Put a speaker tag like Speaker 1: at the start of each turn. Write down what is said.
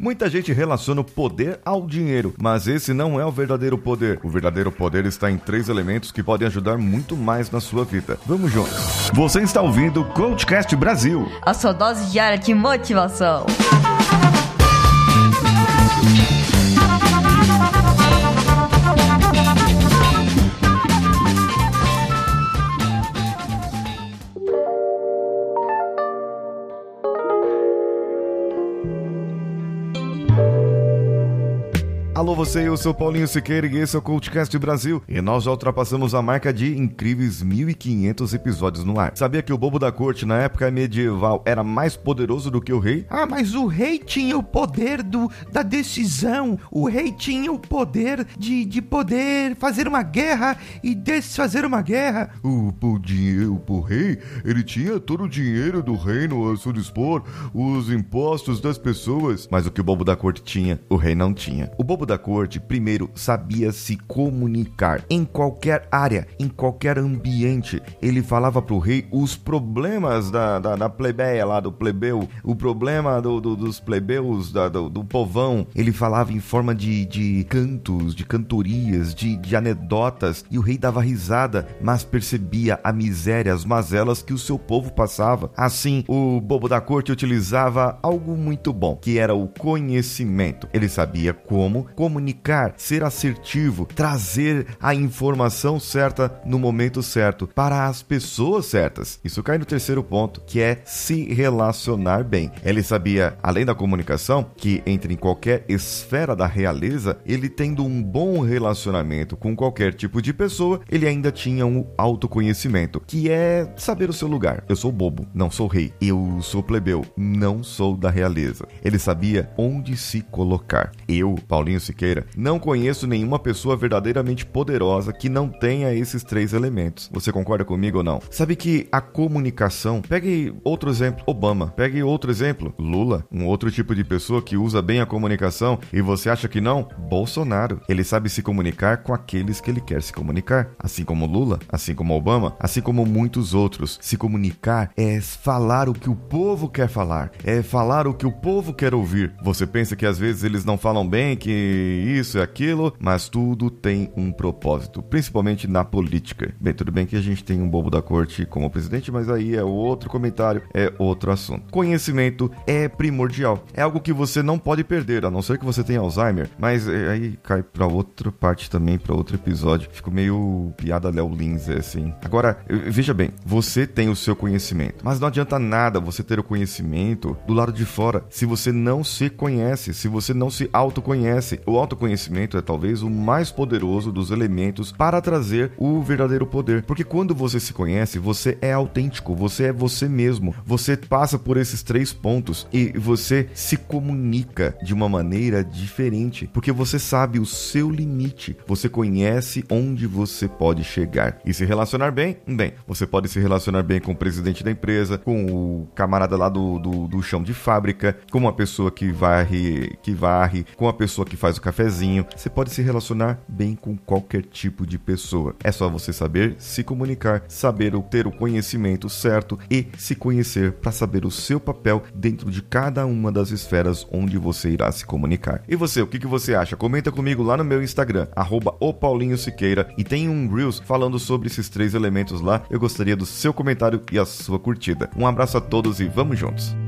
Speaker 1: Muita gente relaciona o poder ao dinheiro, mas esse não é o verdadeiro poder. O verdadeiro poder está em três elementos que podem ajudar muito mais na sua vida. Vamos juntos. Você está ouvindo o Coachcast Brasil.
Speaker 2: A sua dose diária de motivação.
Speaker 1: Alô você, eu sou Paulinho Siqueira e esse é o CoachCast Brasil. E nós já ultrapassamos a marca de incríveis 1.500 episódios no ar. Sabia que o bobo da corte na época medieval era mais poderoso do que o rei?
Speaker 3: Ah, mas o rei tinha o poder do, da decisão. O rei tinha o poder de, de poder fazer uma guerra e desfazer uma guerra.
Speaker 1: O, o dinheiro, o rei, ele tinha todo o dinheiro do reino a seu dispor, os impostos das pessoas. Mas o que o bobo da corte tinha, o rei não tinha. O bobo da corte, primeiro, sabia se comunicar em qualquer área, em qualquer ambiente. Ele falava pro rei os problemas da, da, da plebeia lá, do plebeu, o problema do, do, dos plebeus, da, do, do, povão. Ele falava em forma de, de cantos, de cantorias, de, de anedotas, e o rei dava risada, mas percebia a miséria, as mazelas que o seu povo passava. Assim, o bobo da corte utilizava algo muito bom, que era o conhecimento. Ele sabia como comunicar, ser assertivo, trazer a informação certa no momento certo para as pessoas certas. Isso cai no terceiro ponto, que é se relacionar bem. Ele sabia, além da comunicação, que entre em qualquer esfera da realeza, ele tendo um bom relacionamento com qualquer tipo de pessoa, ele ainda tinha um autoconhecimento, que é saber o seu lugar. Eu sou bobo, não sou rei. Eu sou plebeu, não sou da realeza. Ele sabia onde se colocar. Eu, Paulinho Siqueira, não conheço nenhuma pessoa verdadeiramente poderosa que não tenha esses três elementos. Você concorda comigo ou não? Sabe que a comunicação. Pegue outro exemplo, Obama. Pegue outro exemplo, Lula. Um outro tipo de pessoa que usa bem a comunicação e você acha que não? Bolsonaro. Ele sabe se comunicar com aqueles que ele quer se comunicar. Assim como Lula, assim como Obama, assim como muitos outros. Se comunicar é falar o que o povo quer falar, é falar o que o povo quer ouvir. Você pensa que às vezes eles não falam bem, que isso e aquilo, mas tudo tem um propósito, principalmente na política. Bem, tudo bem que a gente tem um bobo da corte como presidente, mas aí é outro comentário, é outro assunto. Conhecimento é primordial, é algo que você não pode perder, a não ser que você tenha Alzheimer, mas é, aí cai para outra parte também, para outro episódio. Fico meio piada Léo Lins, assim. Agora, veja bem, você tem o seu conhecimento, mas não adianta nada você ter o conhecimento do lado de fora se você não se conhece, se você não se autoconhece. O autoconhecimento é talvez o mais poderoso dos elementos para trazer o verdadeiro poder. Porque quando você se conhece, você é autêntico, você é você mesmo. Você passa por esses três pontos e você se comunica de uma maneira diferente, porque você sabe o seu limite, você conhece onde você pode chegar. E se relacionar bem? Bem, você pode se relacionar bem com o presidente da empresa, com o camarada lá do, do, do chão de fábrica, com uma pessoa que varre, que varre, com a pessoa que faz o cafezinho. Você pode se relacionar bem com qualquer tipo de pessoa. É só você saber se comunicar, saber ter o conhecimento certo e se conhecer para saber o seu papel dentro de cada uma das esferas onde você irá se comunicar. E você, o que, que você acha? Comenta comigo lá no meu Instagram, arroba Siqueira, e tem um Reels falando sobre esses três elementos lá. Eu gostaria do seu comentário e a sua curtida. Um abraço a todos e vamos juntos!